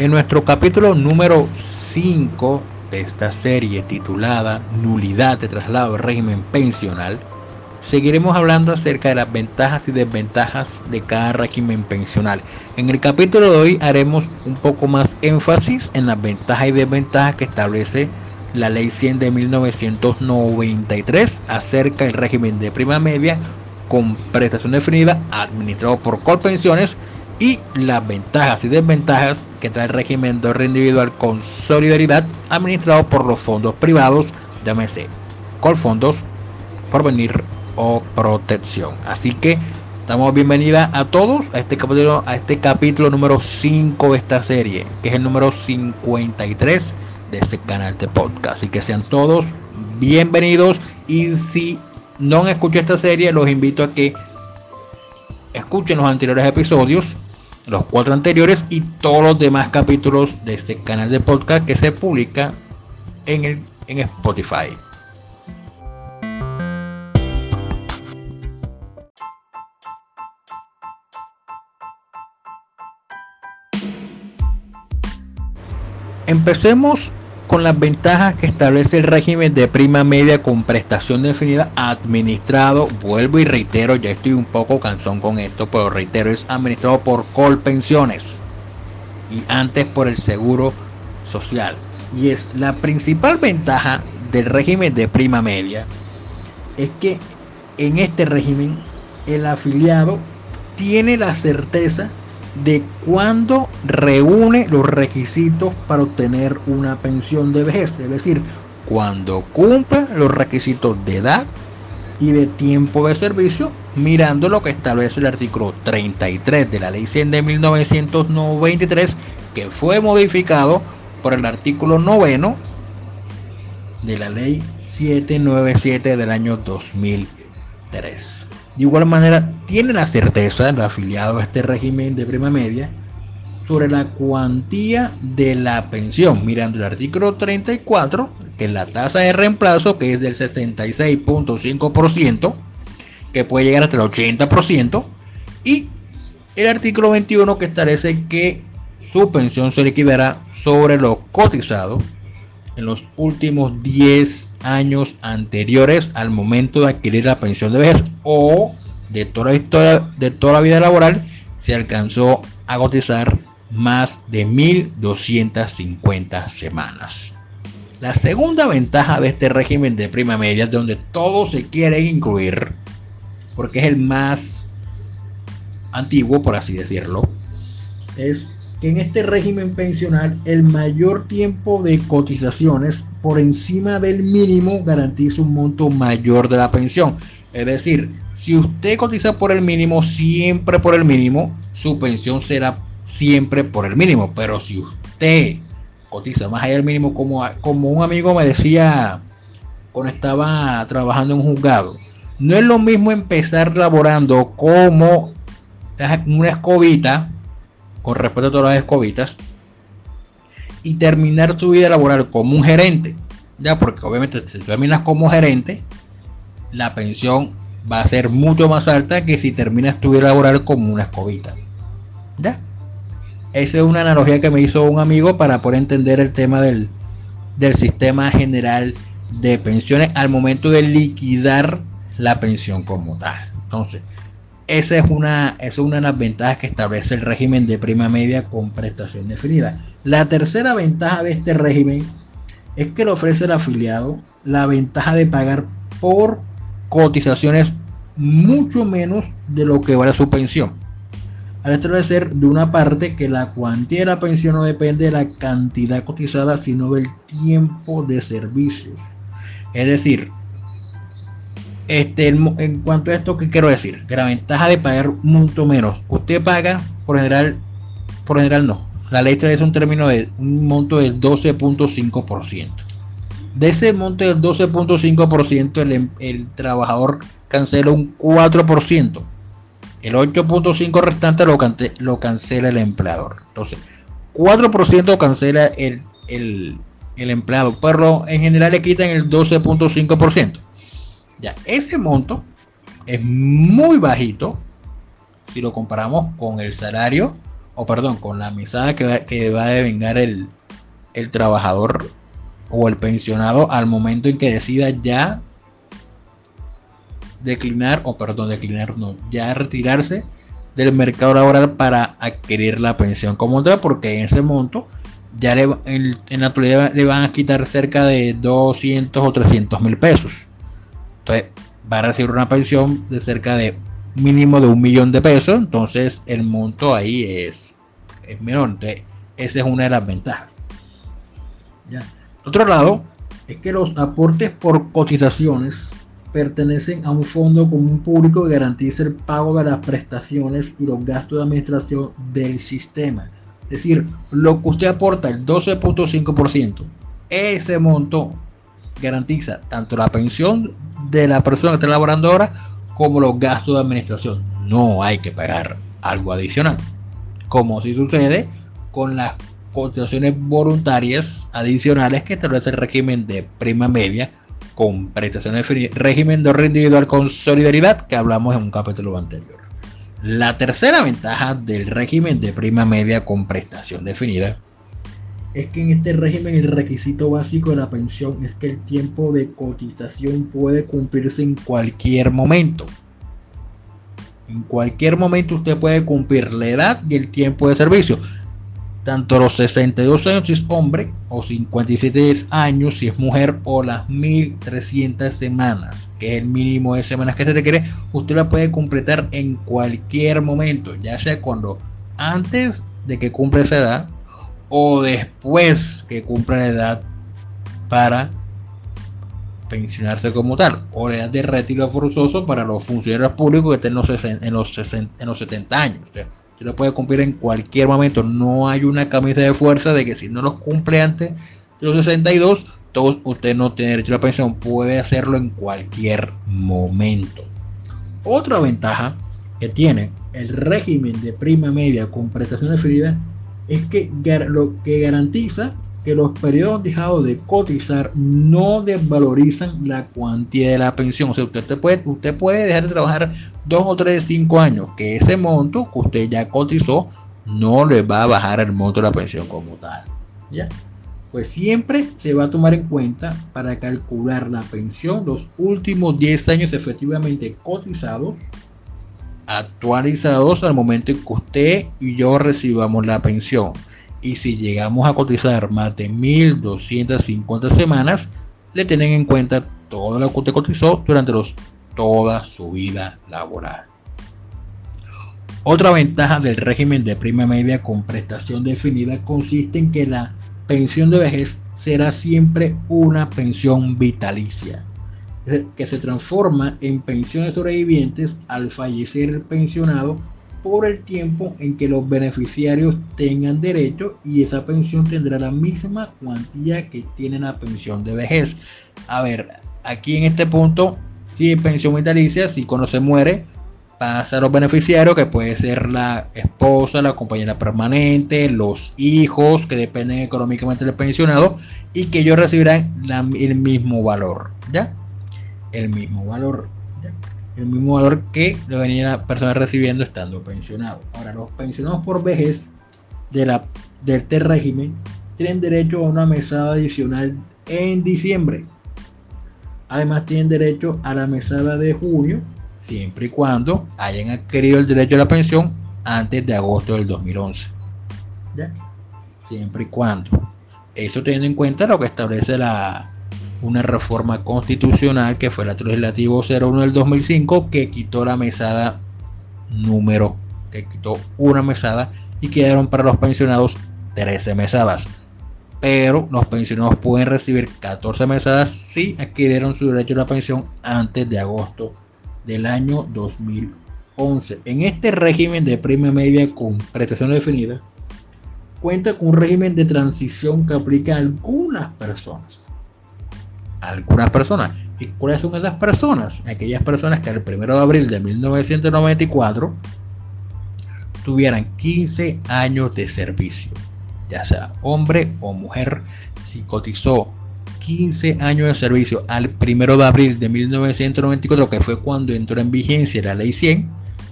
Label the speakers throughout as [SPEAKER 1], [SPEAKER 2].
[SPEAKER 1] En nuestro capítulo número 5 de esta serie titulada Nulidad de traslado del régimen pensional, seguiremos hablando acerca de las ventajas y desventajas de cada régimen pensional. En el capítulo de hoy haremos un poco más énfasis en las ventajas y desventajas que establece la Ley 100 de 1993 acerca del régimen de prima media con prestación definida administrado por Colpensiones y las ventajas y desventajas que trae el régimen de ahorro individual con solidaridad administrado por los fondos privados, llámese Colfondos, Porvenir o Protección. Así que damos bienvenida a todos a este capítulo, a este capítulo número 5 de esta serie, que es el número 53 de este canal de podcast. Así que sean todos bienvenidos y si no han escuchado esta serie, los invito a que escuchen los anteriores episodios, los cuatro anteriores y todos los demás capítulos de este canal de podcast que se publica en, el, en Spotify. Empecemos con las ventajas que establece el régimen de prima media con prestación definida administrado, vuelvo y reitero, ya estoy un poco cansón con esto, pero reitero, es administrado por Colpensiones y antes por el Seguro Social. Y es la principal ventaja del régimen de prima media es que en este régimen el afiliado tiene la certeza de cuándo reúne los requisitos para obtener una pensión de vejez, es decir, cuando cumple los requisitos de edad y de tiempo de servicio, mirando lo que establece el artículo 33 de la Ley 100 de 1993, que fue modificado por el artículo noveno de la Ley 797 del año 2003. De igual manera, tiene la certeza el afiliado a este régimen de prima media sobre la cuantía de la pensión, mirando el artículo 34, que es la tasa de reemplazo, que es del 66.5%, que puede llegar hasta el 80%, y el artículo 21 que establece que su pensión se liquidará sobre lo cotizado en los últimos 10 años anteriores al momento de adquirir la pensión de vejez o de toda la historia de toda la vida laboral se alcanzó a cotizar más de 1250 semanas. La segunda ventaja de este régimen de prima media, donde todos se quieren incluir, porque es el más antiguo, por así decirlo, es que en este régimen pensional el mayor tiempo de cotizaciones por encima del mínimo garantiza un monto mayor de la pensión. Es decir, si usted cotiza por el mínimo, siempre por el mínimo, su pensión será siempre por el mínimo. Pero si usted cotiza más allá del mínimo, como, como un amigo me decía cuando estaba trabajando en un juzgado, no es lo mismo empezar laborando como una escobita con respecto a todas las escobitas y terminar tu vida laboral como un gerente. Ya, porque obviamente si terminas como gerente, la pensión va a ser mucho más alta que si terminas tu vida laboral como una escobita. ¿Ya? Esa es una analogía que me hizo un amigo para poder entender el tema del, del sistema general de pensiones al momento de liquidar la pensión como tal. Entonces, esa es una, es una de las ventajas que establece el régimen de prima media con prestación definida. La tercera ventaja de este régimen es que le ofrece al afiliado la ventaja de pagar por cotizaciones mucho menos de lo que vale su pensión. Al establecer de una parte que la cuantía de la pensión no depende de la cantidad cotizada, sino del tiempo de servicios. Es decir, este, en cuanto a esto, ¿qué quiero decir? Que la ventaja de pagar mucho menos. Usted paga, por general, por general no. La ley establece un término de un monto del 12.5%. De ese monto del 12.5%, el, el trabajador cancela un 4%. El 8.5% restante lo, cancela el empleador. Entonces, 4% cancela el, el, el empleado, pero en general le quitan el 12.5%. Ya, ese monto es muy bajito si lo comparamos con el salario o perdón, con la mesada que va, que va a devengar el, el trabajador o el pensionado al momento en que decida ya declinar, o perdón, declinar, no, ya retirarse del mercado laboral para adquirir la pensión como tal, porque en ese monto ya en, en, la actualidad le van a quitar cerca de 200 o 300 mil pesos. Entonces va a recibir una pensión de cerca de mínimo de un millón de pesos, entonces el monto ahí es, es menor. Entonces, esa es una de las ventajas. Ya. Otro lado es que los aportes por cotizaciones pertenecen a un fondo común público que garantiza el pago de las prestaciones y los gastos de administración del sistema. Es decir, lo que usted aporta, el 12.5%, ese monto garantiza tanto la pensión de la persona que está laborando ahora como los gastos de administración. No hay que pagar algo adicional. Como si sucede con las cotizaciones voluntarias adicionales que establece el régimen de prima media con prestaciones régimen de individual con solidaridad que hablamos en un capítulo anterior. La tercera ventaja del régimen de prima media con prestación definida es que en este régimen el requisito básico de la pensión es que el tiempo de cotización puede cumplirse en cualquier momento. En cualquier momento usted puede cumplir la edad y el tiempo de servicio tanto los 62 años si es hombre o 57 años si es mujer o las 1300 semanas, que es el mínimo de semanas que se requiere, usted la puede completar en cualquier momento, ya sea cuando antes de que cumpla esa edad o después que cumpla la edad para pensionarse como tal, o la edad de retiro forzoso para los funcionarios públicos que estén en los, en los 70 años lo puede cumplir en cualquier momento. No hay una camisa de fuerza de que si no los cumple antes de los 62, todos usted no tiene derecho a la pensión. Puede hacerlo en cualquier momento. Otra ventaja que tiene el régimen de prima media con prestación definida es que lo que garantiza que los periodos dejados de cotizar no desvalorizan la cuantía de la pensión. O sea, usted puede, usted puede dejar de trabajar dos o tres, cinco años, que ese monto que usted ya cotizó no le va a bajar el monto de la pensión como tal. ¿Ya? Pues siempre se va a tomar en cuenta para calcular la pensión los últimos 10 años efectivamente cotizados, actualizados al momento en que usted y yo recibamos la pensión. Y si llegamos a cotizar más de 1250 semanas, le tienen en cuenta todo lo que usted cotizó durante los toda su vida laboral. Otra ventaja del régimen de prima media con prestación definida consiste en que la pensión de vejez será siempre una pensión vitalicia, que se transforma en pensiones sobrevivientes al fallecer el pensionado por el tiempo en que los beneficiarios tengan derecho y esa pensión tendrá la misma cuantía que tiene la pensión de vejez. A ver, aquí en este punto si pensión vitalicia, si cuando se muere pasa a los beneficiarios, que puede ser la esposa, la compañera permanente, los hijos que dependen económicamente del pensionado y que ellos recibirán el mismo valor, ¿ya? El mismo valor, El mismo valor que lo venía la persona recibiendo estando pensionado. Ahora, los pensionados por vejez de, la, de este régimen tienen derecho a una mesada adicional en diciembre Además tienen derecho a la mesada de junio, siempre y cuando hayan adquirido el derecho a la pensión antes de agosto del 2011. ¿Ya? Siempre y cuando. Eso teniendo en cuenta lo que establece la, una reforma constitucional que fue la legislativo 01 del 2005 que quitó la mesada número, que quitó una mesada y quedaron para los pensionados 13 mesadas pero los pensionados pueden recibir 14 mesadas si adquirieron su derecho a la pensión antes de agosto del año 2011. En este régimen de prima media con prestación definida, cuenta con un régimen de transición que aplica a algunas personas. Algunas personas. ¿Y cuáles son esas personas? Aquellas personas que el 1 de abril de 1994 tuvieran 15 años de servicio ya sea hombre o mujer, si cotizó 15 años de servicio al 1 de abril de 1994, que fue cuando entró en vigencia la ley 100,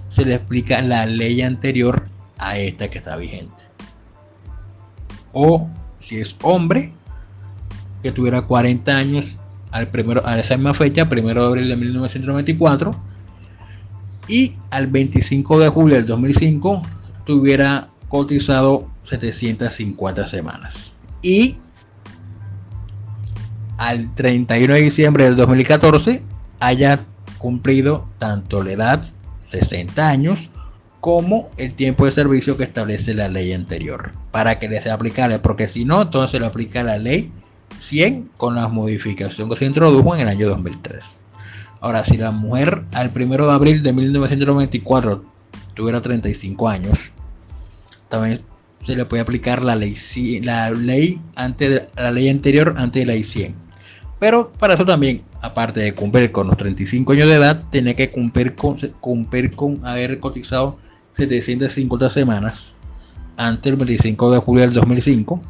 [SPEAKER 1] se le explica la ley anterior a esta que está vigente. O si es hombre, que tuviera 40 años al primero, a esa misma fecha, primero de abril de 1994, y al 25 de julio del 2005 tuviera cotizado 750 semanas. Y al 31 de diciembre del 2014 haya cumplido tanto la edad 60 años como el tiempo de servicio que establece la ley anterior para que le sea aplicable porque si no entonces se le aplica la ley 100 con la modificación que se introdujo en el año 2003 ahora si la mujer al 1 de abril de 1994 tuviera 35 años también se le puede aplicar la ley la ley antes la ley anterior antes de la ley 100 pero para eso también, aparte de cumplir con los 35 años de edad, tiene que cumplir con, cumplir con haber cotizado 750 semanas antes del 25 de julio del 2005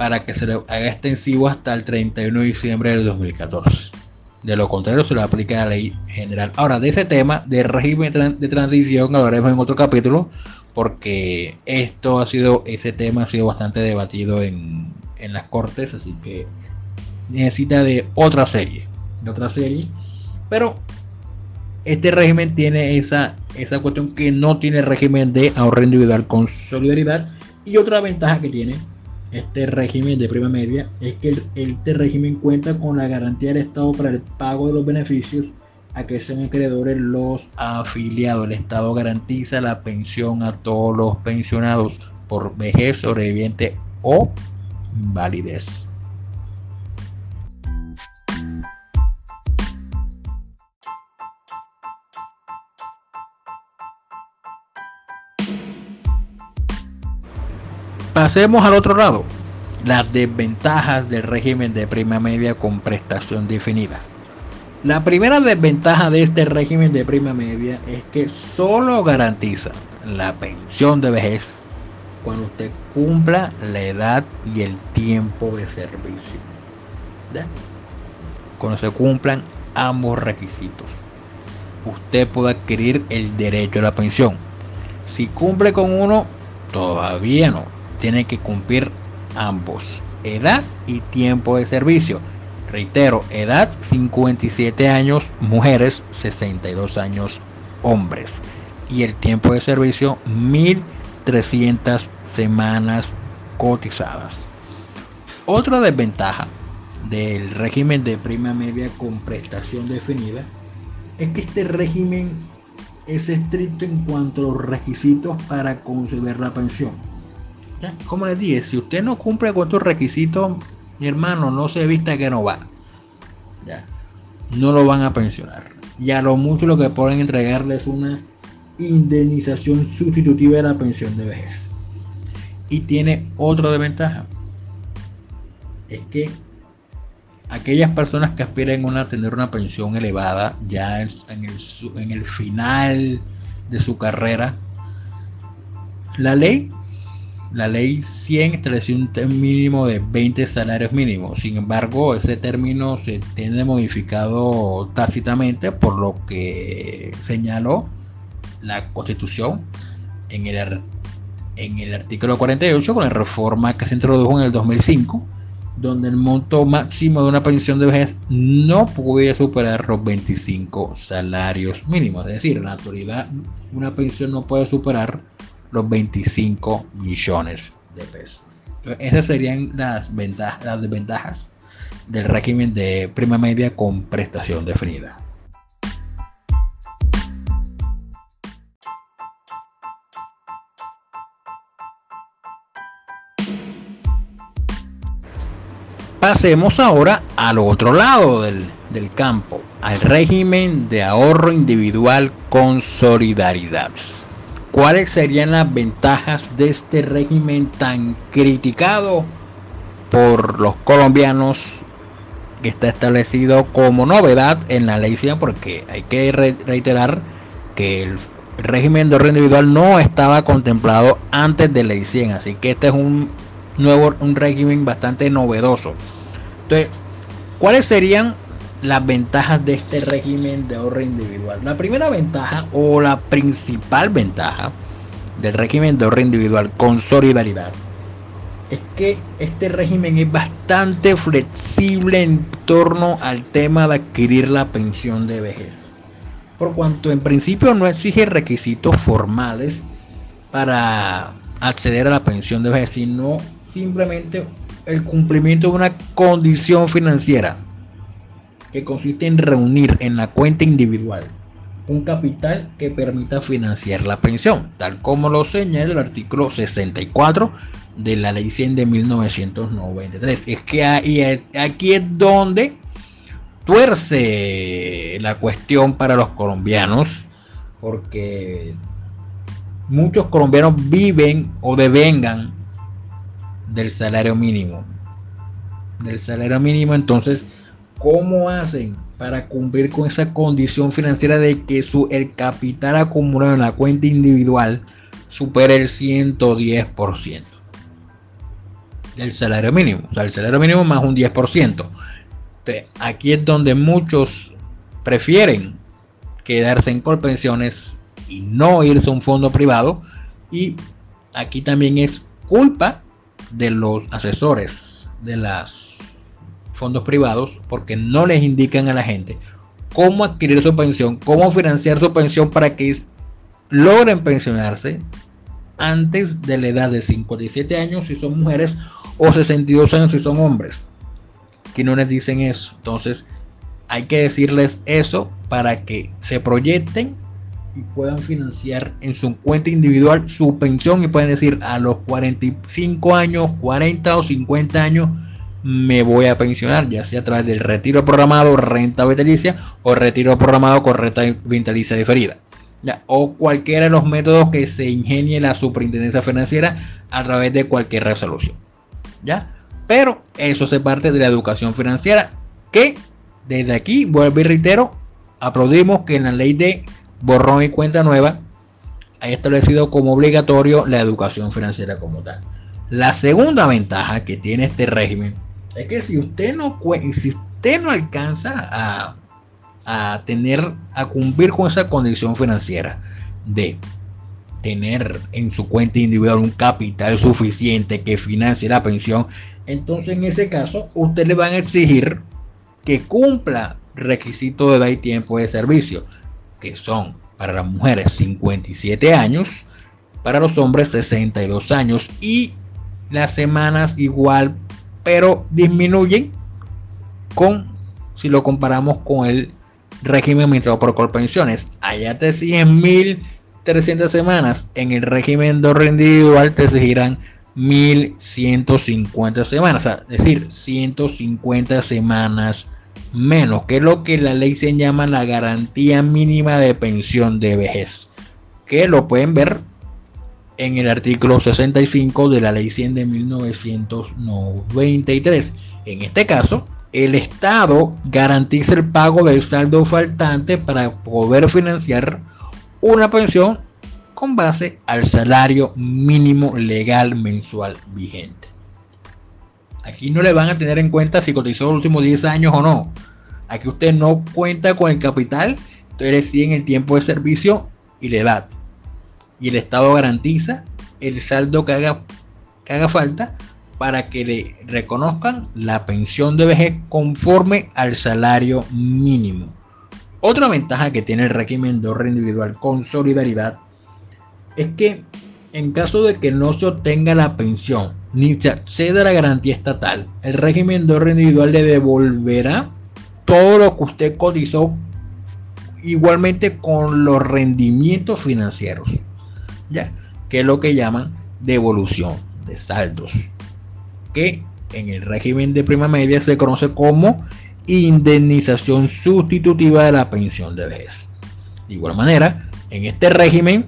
[SPEAKER 1] para que se le haga extensivo hasta el 31 de diciembre del 2014. De lo contrario, se le aplica la ley general. Ahora, de ese tema, de régimen de transición, hablaremos en otro capítulo, porque esto ha sido, ese tema ha sido bastante debatido en, en las cortes, así que necesita de otra serie, otra serie. Pero este régimen tiene esa, esa cuestión que no tiene régimen de ahorro individual con solidaridad. Y otra ventaja que tiene este régimen de prima media es que este régimen cuenta con la garantía del Estado para el pago de los beneficios a que sean acreedores los afiliados. El Estado garantiza la pensión a todos los pensionados por vejez, sobreviviente o validez. Pasemos al otro lado, las desventajas del régimen de prima media con prestación definida. La primera desventaja de este régimen de prima media es que solo garantiza la pensión de vejez cuando usted cumpla la edad y el tiempo de servicio. Cuando se cumplan ambos requisitos, usted puede adquirir el derecho a la pensión. Si cumple con uno, todavía no. Tiene que cumplir ambos, edad y tiempo de servicio. Reitero, edad 57 años mujeres, 62 años hombres. Y el tiempo de servicio 1000 300 semanas cotizadas. Otra desventaja del régimen de prima media con prestación definida es que este régimen es estricto en cuanto a los requisitos para conceder la pensión. Como les dije, si usted no cumple con estos requisitos, mi hermano, no se vista que no va. Ya. No lo van a pensionar. Y a lo mucho lo que pueden entregarle es una indemnización sustitutiva de la pensión de vejez. Y tiene otra desventaja. Es que aquellas personas que aspiran a tener una pensión elevada ya en el, en el final de su carrera, la ley, la ley 100 estableció un mínimo de 20 salarios mínimos. Sin embargo, ese término se tiene modificado tácitamente por lo que señaló la Constitución en el, en el artículo 48 con la reforma que se introdujo en el 2005, donde el monto máximo de una pensión de vejez no puede superar los 25 salarios mínimos. Es decir, en la actualidad una pensión no puede superar los 25 millones de pesos. esas serían las, ventajas, las desventajas del régimen de prima media con prestación definida. Pasemos ahora al otro lado del, campo, al régimen de ahorro individual con solidaridad. ¿Cuáles serían las ventajas de este régimen tan criticado por los colombianos que está establecido como novedad en la ley 100? Porque hay que reiterar que el régimen de ahorro individual no estaba contemplado antes de ley 100, así que este es un nuevo, un régimen bastante novedoso. Entonces, ¿cuáles serían las ventajas de este régimen de ahorro individual. La primera ventaja o la principal ventaja del régimen de ahorro individual con solidaridad es que este régimen es bastante flexible en torno al tema de adquirir la pensión de vejez. Por cuanto en principio no exige requisitos formales para acceder a la pensión de vejez, sino simplemente el cumplimiento de una condición financiera que consiste en reunir en la cuenta individual un capital que permita financiar la pensión, tal como lo señala el artículo 64 de la ley 100 de 1993. Es que aquí es donde tuerce la cuestión para los colombianos, porque muchos colombianos viven o devengan del salario mínimo. Del salario mínimo, entonces, ¿cómo hacen para cumplir con esa condición financiera de que su, el capital acumulado en la cuenta individual supere el 110% del salario mínimo? O sea, el salario mínimo más un 10%. aquí es donde muchos prefieren quedarse en colpensiones y no irse a un fondo privado. Y aquí también es culpa de los asesores de los fondos privados porque no les indican a la gente cómo adquirir su pensión, cómo financiar su pensión para que logren pensionarse antes de la edad de 57 años si son mujeres o 62 años si son hombres. Que no les dicen eso. Entonces hay que decirles eso para que se proyecten y puedan financiar en su cuenta individual su pensión y pueden decir a los 45 años, 40 o 50 años me voy a pensionar, ya sea a través del retiro programado, renta vitalicia o retiro programado con renta vitalicia diferida. Ya, o cualquiera de los métodos que se ingenie la superintendencia financiera a través de cualquier resolución. ¿Ya? Pero eso se parte de la educación financiera que desde aquí, vuelvo y reitero, aplaudimos que en la ley de borrón y cuenta nueva, ha establecido como obligatorio la educación financiera como tal. La segunda ventaja que tiene este régimen es que si usted no, si usted no alcanza a, a tener, a cumplir con esa condición financiera de tener en su cuenta individual un capital suficiente que financie la pensión, entonces en ese caso usted le van a exigir que cumpla requisitos de edad y tiempo de servicio que son para las mujeres 57 años, para los hombres 62 años y las semanas igual, pero disminuyen con si lo comparamos con el régimen administrado por Colpensiones. Allá te exigen 1300 semanas, en el régimen de orden individual te exigirán 1150 semanas, es decir, 150 semanas menos, que es lo que la ley se llama la garantía mínima de pensión de vejez, que lo pueden ver en el artículo 65 de la ley 100 de 1993. En este caso, el Estado garantiza el pago del saldo faltante para poder financiar una pensión con base al salario mínimo legal mensual vigente. Aquí no le van a tener en cuenta si cotizó los últimos 10 años o no. Aquí usted no cuenta con el capital, entonces sí en el tiempo de servicio y la edad. Y el Estado garantiza el saldo que haga, que haga falta para que le reconozcan la pensión de vejez conforme al salario mínimo. Otra ventaja que tiene el régimen de ahorro individual con solidaridad es que en caso de que no se obtenga la pensión ni se acceda a la garantía estatal, el régimen de ahorro individual le devolverá todo lo que usted cotizó igualmente con los rendimientos financieros, ya que es lo que llaman devolución de saldos, que en el régimen de prima media se conoce como indemnización sustitutiva de la pensión de vejez. De igual manera, en este régimen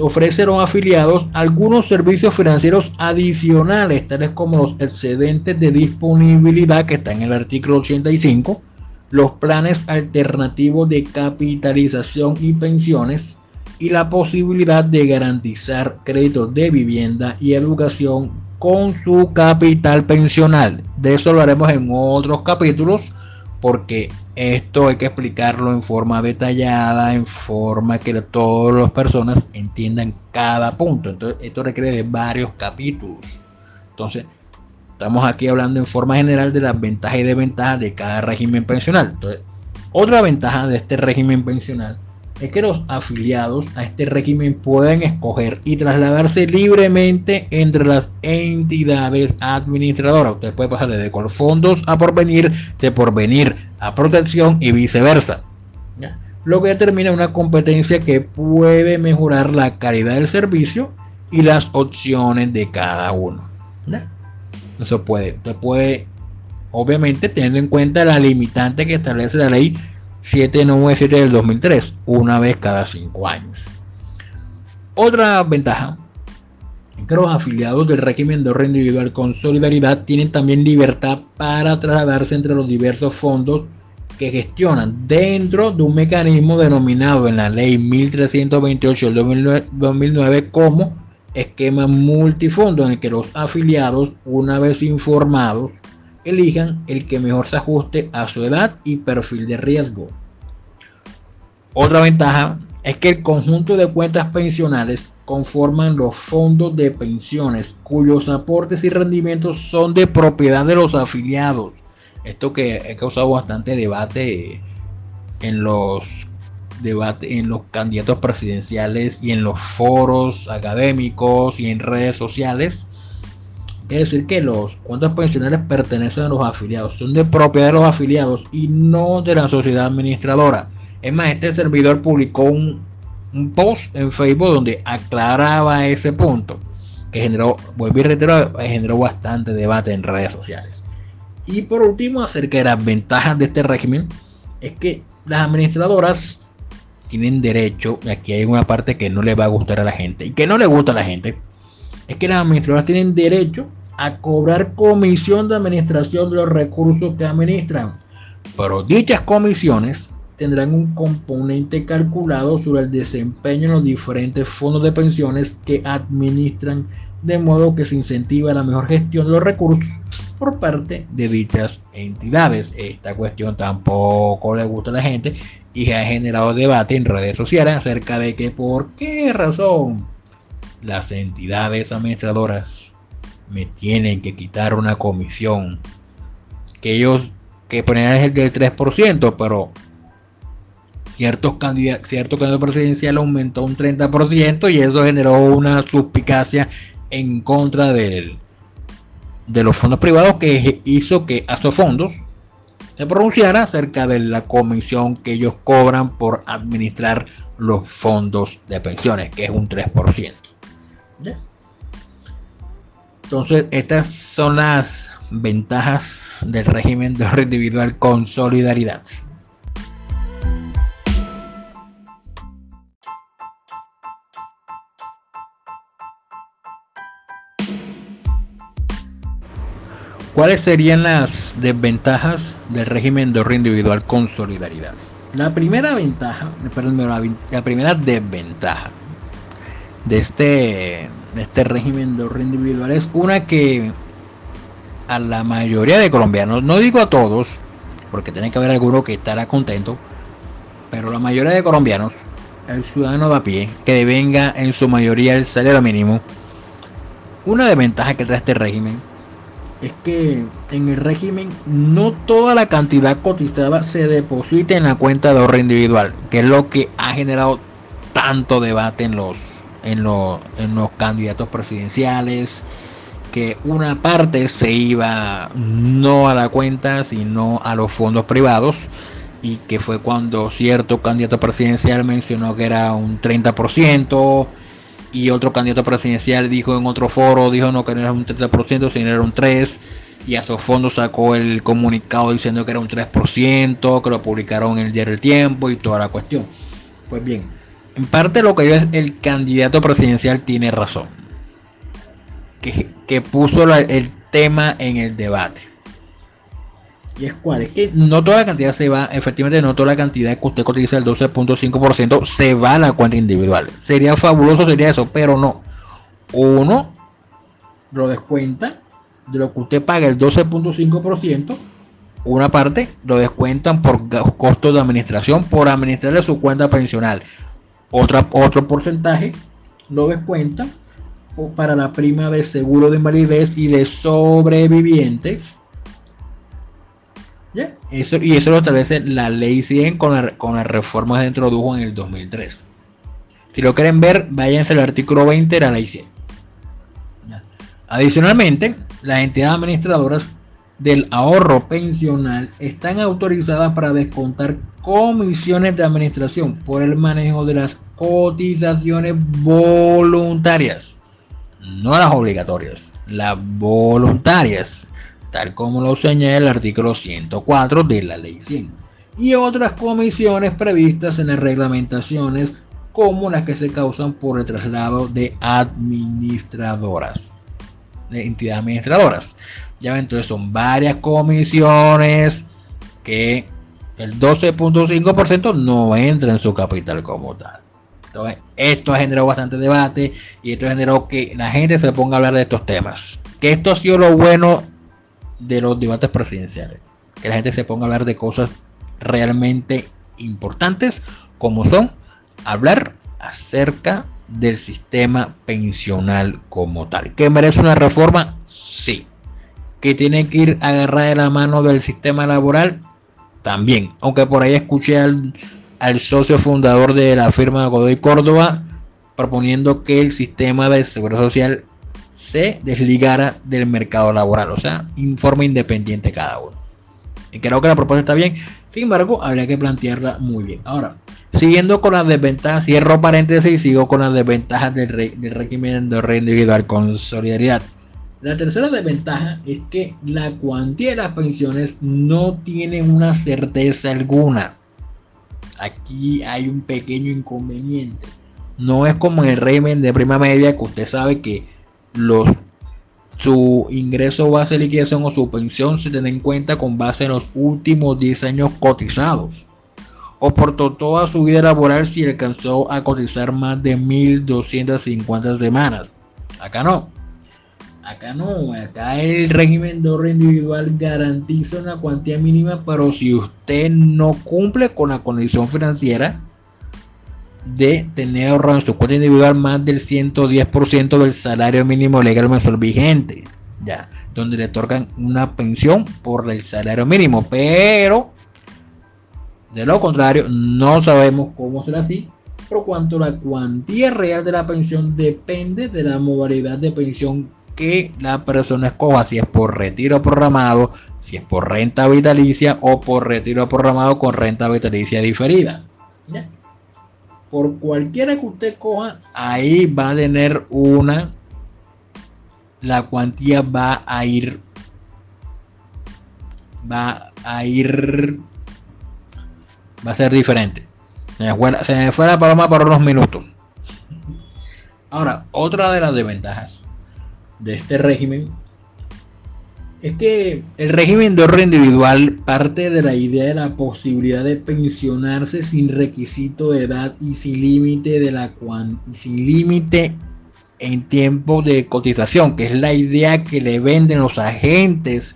[SPEAKER 1] ofrece a los afiliados algunos servicios financieros adicionales, tales como los excedentes de disponibilidad que está en el artículo 85, los planes alternativos de capitalización y pensiones y la posibilidad de garantizar créditos de vivienda y educación con su capital pensional. De eso lo haremos en otros capítulos porque esto hay que explicarlo en forma detallada, en forma que todas las personas entiendan cada punto. Entonces, esto requiere de varios capítulos. Entonces, estamos aquí hablando en forma general de las ventajas y desventajas de cada régimen pensional. Entonces, otra ventaja de este régimen pensional es que los afiliados a este régimen pueden escoger y trasladarse libremente entre las entidades administradoras. Usted puede pasar de Colfondos a Porvenir, de Porvenir a Protección y viceversa. Lo que determina una competencia que puede mejorar la calidad del servicio y las opciones de cada uno. Eso puede, usted puede, obviamente, teniendo en cuenta la limitante que establece la ley 797 del 2003, una vez cada cinco años. Otra ventaja es que los afiliados del régimen de ahorro con solidaridad tienen también libertad para trasladarse entre los diversos fondos que gestionan dentro de un mecanismo denominado en la ley 1328 del 2009 como esquema multifondo en el que los afiliados, una vez informados, elijan el que mejor se ajuste a su edad y perfil de riesgo. Otra ventaja es que el conjunto de cuentas pensionales conforman los fondos de pensiones cuyos aportes y rendimientos son de propiedad de los afiliados. Esto que ha causado bastante debate en los debates en los candidatos presidenciales y en los foros académicos y en redes sociales es decir, que los cuentos pensionales pertenecen a los afiliados, son de propiedad de los afiliados y no de la sociedad administradora. Es más, este servidor publicó un, post en Facebook donde aclaraba ese punto, que generó, vuelvo y reitero, generó bastante debate en redes sociales. Y por último, acerca de las ventajas de este régimen, es que las administradoras tienen derecho, y aquí hay una parte que no le va a gustar a la gente, y que no le gusta a la gente, es que las administradoras tienen derecho a cobrar comisión de administración de los recursos que administran. Pero dichas comisiones tendrán un componente calculado sobre el desempeño en los diferentes fondos de pensiones que administran, de modo que se incentiva la mejor gestión de los recursos por parte de dichas entidades. Esta cuestión tampoco le gusta a la gente y ha generado debate en redes sociales acerca de que por qué razón las entidades administradoras me tienen que quitar una comisión que ellos que ponían es el del 3%, pero ciertos candidatos, cierto candidato presidencial aumentó un 30% y eso generó una suspicacia en contra de los fondos privados que hizo que a esos fondos se pronunciara acerca de la comisión que ellos cobran por administrar los fondos de pensiones, que es un 3%. Entonces, estas son las ventajas del régimen de ahorro individual con solidaridad. ¿Cuáles serían las desventajas del régimen de ahorro individual con solidaridad? La primera ventaja, perdón, la primera desventaja de este este régimen de ahorro individual es una que a la mayoría de colombianos, no digo a todos, porque tiene que haber alguno que estará contento, pero la mayoría de colombianos, el ciudadano de a pie, que venga en su mayoría el salario mínimo, una desventaja que trae este régimen es que en el régimen no toda la cantidad cotizada se deposita en la cuenta de ahorro individual, que es lo que ha generado tanto debate en los en, en los candidatos presidenciales, que una parte se iba no a la cuenta, sino a los fondos privados, y que fue cuando cierto candidato presidencial mencionó que era un 30%, y otro candidato presidencial dijo en otro foro, dijo no que no era un 30%, sino era un 3%, y a esos fondos sacó el comunicado diciendo que era un 3%, que lo publicaron en el diario El Tiempo y toda la cuestión. Pues bien, en parte lo que yo es el candidato presidencial tiene razón. Que, puso el tema en el debate. Y es cuál, es que no toda la cantidad se va, efectivamente no toda la cantidad que usted cotiza el 12.5% se va a la cuenta individual. Sería fabuloso, sería eso, pero no. Uno lo descuenta de lo que usted paga el 12.5% una parte lo descuentan por costos de administración, por administrarle su cuenta pensional. Otra, otro porcentaje lo descuentan para la prima de seguro de invalidez y de sobrevivientes. Eso, y eso lo establece la ley 100 con la, con la reforma que se introdujo en el 2003. Si lo quieren ver, váyanse al artículo 20 de la ley 100. Adicionalmente, las entidades administradoras del ahorro pensional están autorizadas para descontar comisiones de administración por el manejo de las cotizaciones voluntarias, no las obligatorias, las voluntarias, tal como lo señala el artículo 104 de la ley 100, y otras comisiones previstas en las reglamentaciones como las que se causan por el traslado de administradoras, de entidades administradoras. Ya ven, entonces son varias comisiones que el 12.5% no entra en su capital como tal. Entonces, esto ha generado bastante debate y esto ha generado que la gente se ponga a hablar de estos temas. Que esto ha sido lo bueno de los debates presidenciales. Que la gente se ponga a hablar de cosas realmente importantes como son hablar acerca del sistema pensional como tal. ¿Que merece una reforma? Sí que tiene que ir agarrar de la mano del sistema laboral, también. Aunque por ahí escuché al, socio fundador de la firma Godoy Córdoba proponiendo que el sistema de seguridad social se desligara del mercado laboral, o sea, informe independiente cada uno. Y creo que la propuesta está bien, sin embargo, habría que plantearla muy bien. Ahora, siguiendo con las desventajas, cierro paréntesis y sigo con las desventajas del, del régimen de rey individual con solidaridad. La tercera desventaja es que la cuantía de las pensiones no tiene una certeza alguna. Aquí hay un pequeño inconveniente. No es como en el régimen de prima media que usted sabe que los, su ingreso base de liquidación o su pensión se tiene en cuenta con base en los últimos 10 años cotizados. O por toda su vida laboral si alcanzó a cotizar más de 1250 semanas. Acá no Acá no, acá el régimen de ahorro individual garantiza una cuantía mínima, pero si usted no cumple con la condición financiera de tener ahorrado en su cuenta individual más del 110% del salario mínimo legal mensual vigente, ya, donde le otorgan una pensión por el salario mínimo, pero de lo contrario, no sabemos cómo será así, por cuanto la cuantía real de la pensión depende de la modalidad de pensión que la persona escoja si es por retiro programado, si es por renta vitalicia o por retiro programado con renta vitalicia diferida. Por cualquiera que usted coja, ahí va a tener una, la cuantía va a ir, va a ir, va a ser diferente. Se me fue, se me fue la paloma por unos minutos. Ahora, otra de las desventajas de este régimen es que el régimen de orden individual parte de la idea de la posibilidad de pensionarse sin requisito de edad y sin límite de la sin límite en tiempo de cotización, que es la idea que le venden los agentes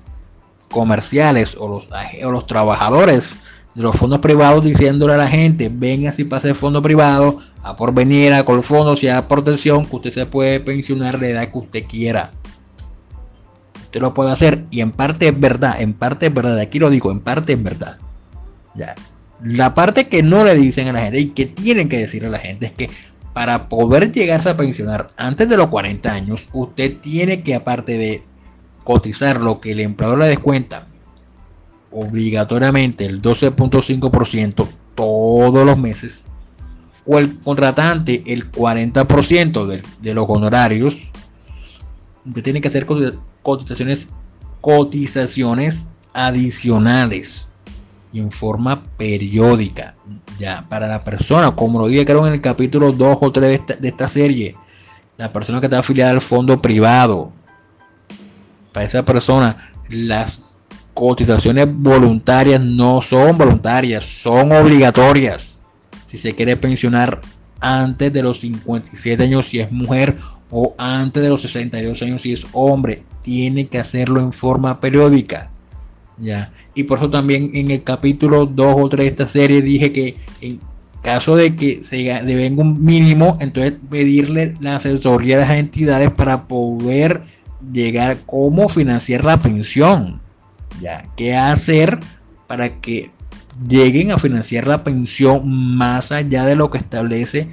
[SPEAKER 1] comerciales o los, o los trabajadores de los fondos privados diciéndole a la gente, venga si pasa el fondo privado, a por venir, a con fondos y a protección, que usted se puede pensionar la edad que usted quiera. Usted lo puede hacer y en parte es verdad, en parte es verdad, aquí lo digo, en parte es verdad. Ya. La parte que no le dicen a la gente y que tienen que decir a la gente es que para poder llegarse a pensionar antes de los 40 años, usted tiene que aparte de cotizar lo que el empleador le descuenta obligatoriamente el 12.5% todos los meses, o el contratante el 40% de, los honorarios, usted tiene que hacer cotizaciones, cotizaciones adicionales y en forma periódica ya para la persona, como lo dije creo en el capítulo 2 o 3 de esta, de esta serie, la persona que está afiliada al fondo privado, para esa persona las cotizaciones voluntarias no son voluntarias, son obligatorias si se quiere pensionar antes de los 57 años si es mujer o antes de los 62 años si es hombre. Tiene que hacerlo en forma periódica. Ya. Y por eso también en el capítulo 2 o 3 de esta serie dije que en caso de que se devenga un mínimo, entonces pedirle la asesoría a las entidades para poder llegar cómo financiar la pensión. Ya, qué hacer para que lleguen a financiar la pensión más allá de lo que establece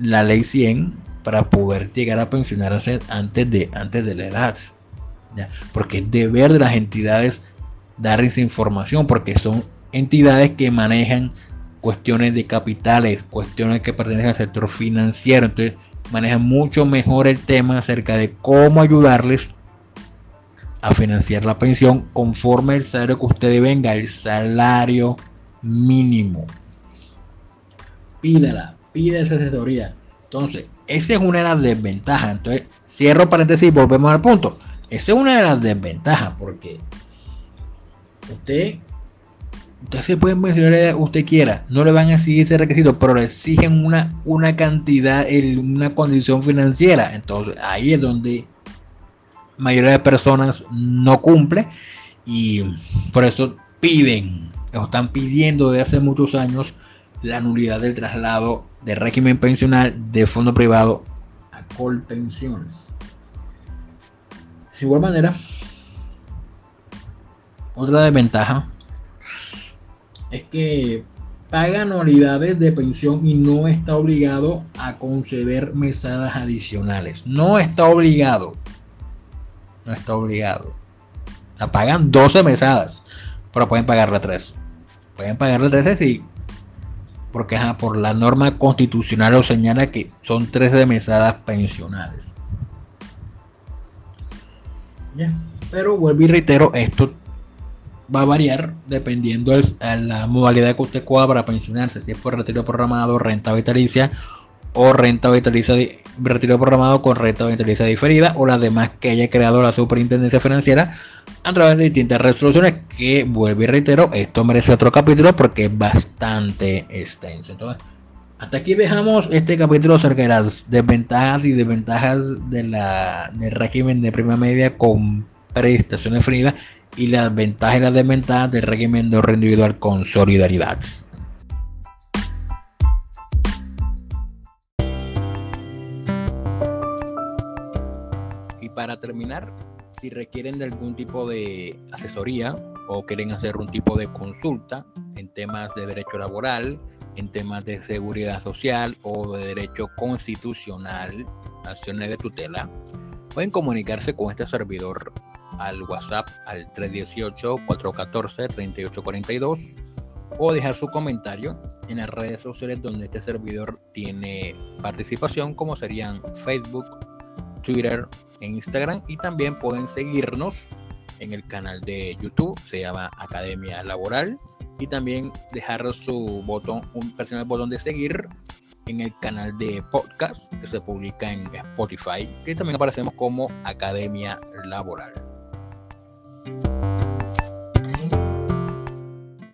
[SPEAKER 1] la ley 100 para poder llegar a pensionarse antes de, antes de la edad. ¿ya? Porque es deber de las entidades dar esa información, porque son entidades que manejan cuestiones de capitales, cuestiones que pertenecen al sector financiero, entonces manejan mucho mejor el tema acerca de cómo ayudarles a financiar la pensión conforme el salario que usted venga, el salario mínimo. Pídala, pide esa asesoría. Entonces, esa es una de las desventajas. Entonces, cierro paréntesis y volvemos al punto. Esa es una de las desventajas porque usted, usted se puede mencionar usted quiera, no le van a exigir ese requisito, pero le exigen una, una cantidad, una condición financiera. Entonces, ahí es donde mayoría de personas no cumple y por eso piden, o están pidiendo desde hace muchos años la nulidad del traslado de régimen pensional de fondo privado a Colpensiones. De igual manera, otra desventaja es que paga anualidades de pensión y no está obligado a conceder mesadas adicionales. No está obligado no está obligado. La pagan 12 mesadas, pero pueden pagarle 3. Pueden pagarle 13 sí, porque por la norma constitucional lo señala que son 13 mesadas pensionales. Pero vuelvo y reitero, esto va a variar dependiendo de la modalidad que usted cuadra para pensionarse, si es por retiro programado, renta vitalicia o renta vitalicia retiro programado con renta vitalicia diferida o las demás que haya creado la superintendencia financiera a través de distintas resoluciones que vuelvo y reitero esto merece otro capítulo porque es bastante extenso entonces hasta aquí dejamos este capítulo acerca de las desventajas y desventajas de la, del régimen de prima media con prestación definida y las ventajas y las desventajas del régimen de ahorro individual con solidaridad. Para terminar, si requieren de algún tipo de asesoría o quieren hacer un tipo de consulta en temas de derecho laboral, en temas de seguridad social o de derecho constitucional, acciones de tutela, pueden comunicarse con este servidor al WhatsApp al 318-414-3842 o dejar su comentario en las redes sociales donde este servidor tiene participación como serían Facebook, Twitter en Instagram y también pueden seguirnos en el canal de YouTube, se llama Academia Laboral y también dejar su botón, un personal botón de seguir en el canal de podcast que se publica en Spotify, que también aparecemos como Academia Laboral.